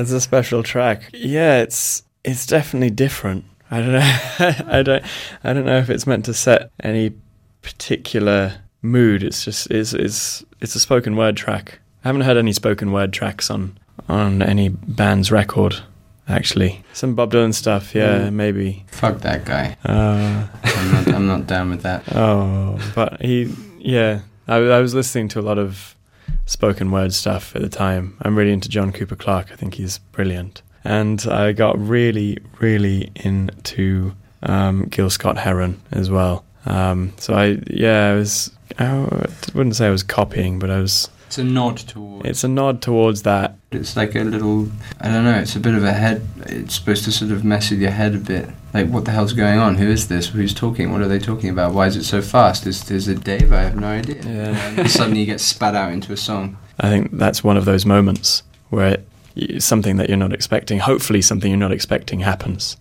It's a special track. Yeah, it's it's definitely different. I don't know. I don't. I don't know if it's meant to set any particular mood. It's just it's it's it's a spoken word track. I haven't heard any spoken word tracks on on any band's record. Actually, some Bob Dylan stuff. Yeah, Mm. maybe. Fuck that guy. Uh, I'm not, I'm not down with that. oh, but he. Yeah, I, I was listening to a lot of spoken word stuff at the time. I'm really into John Cooper Clarke. I think he's brilliant. And I got really, really into um, Gil Scott Heron as well. Um, so I, yeah, I was. I wouldn't say I was copying, but I was. It's a nod towards. It's a nod towards that. It's like a little. I don't know. It's a bit of a head. It's supposed to sort of mess with your head a bit. Like, what the hell's going on? Who is this? Who's talking? What are they talking about? Why is it so fast? Is is it Dave? I have no idea. Yeah. And suddenly you get spat out into a song. I think that's one of those moments where it, something that you're not expecting, hopefully something you're not expecting, happens.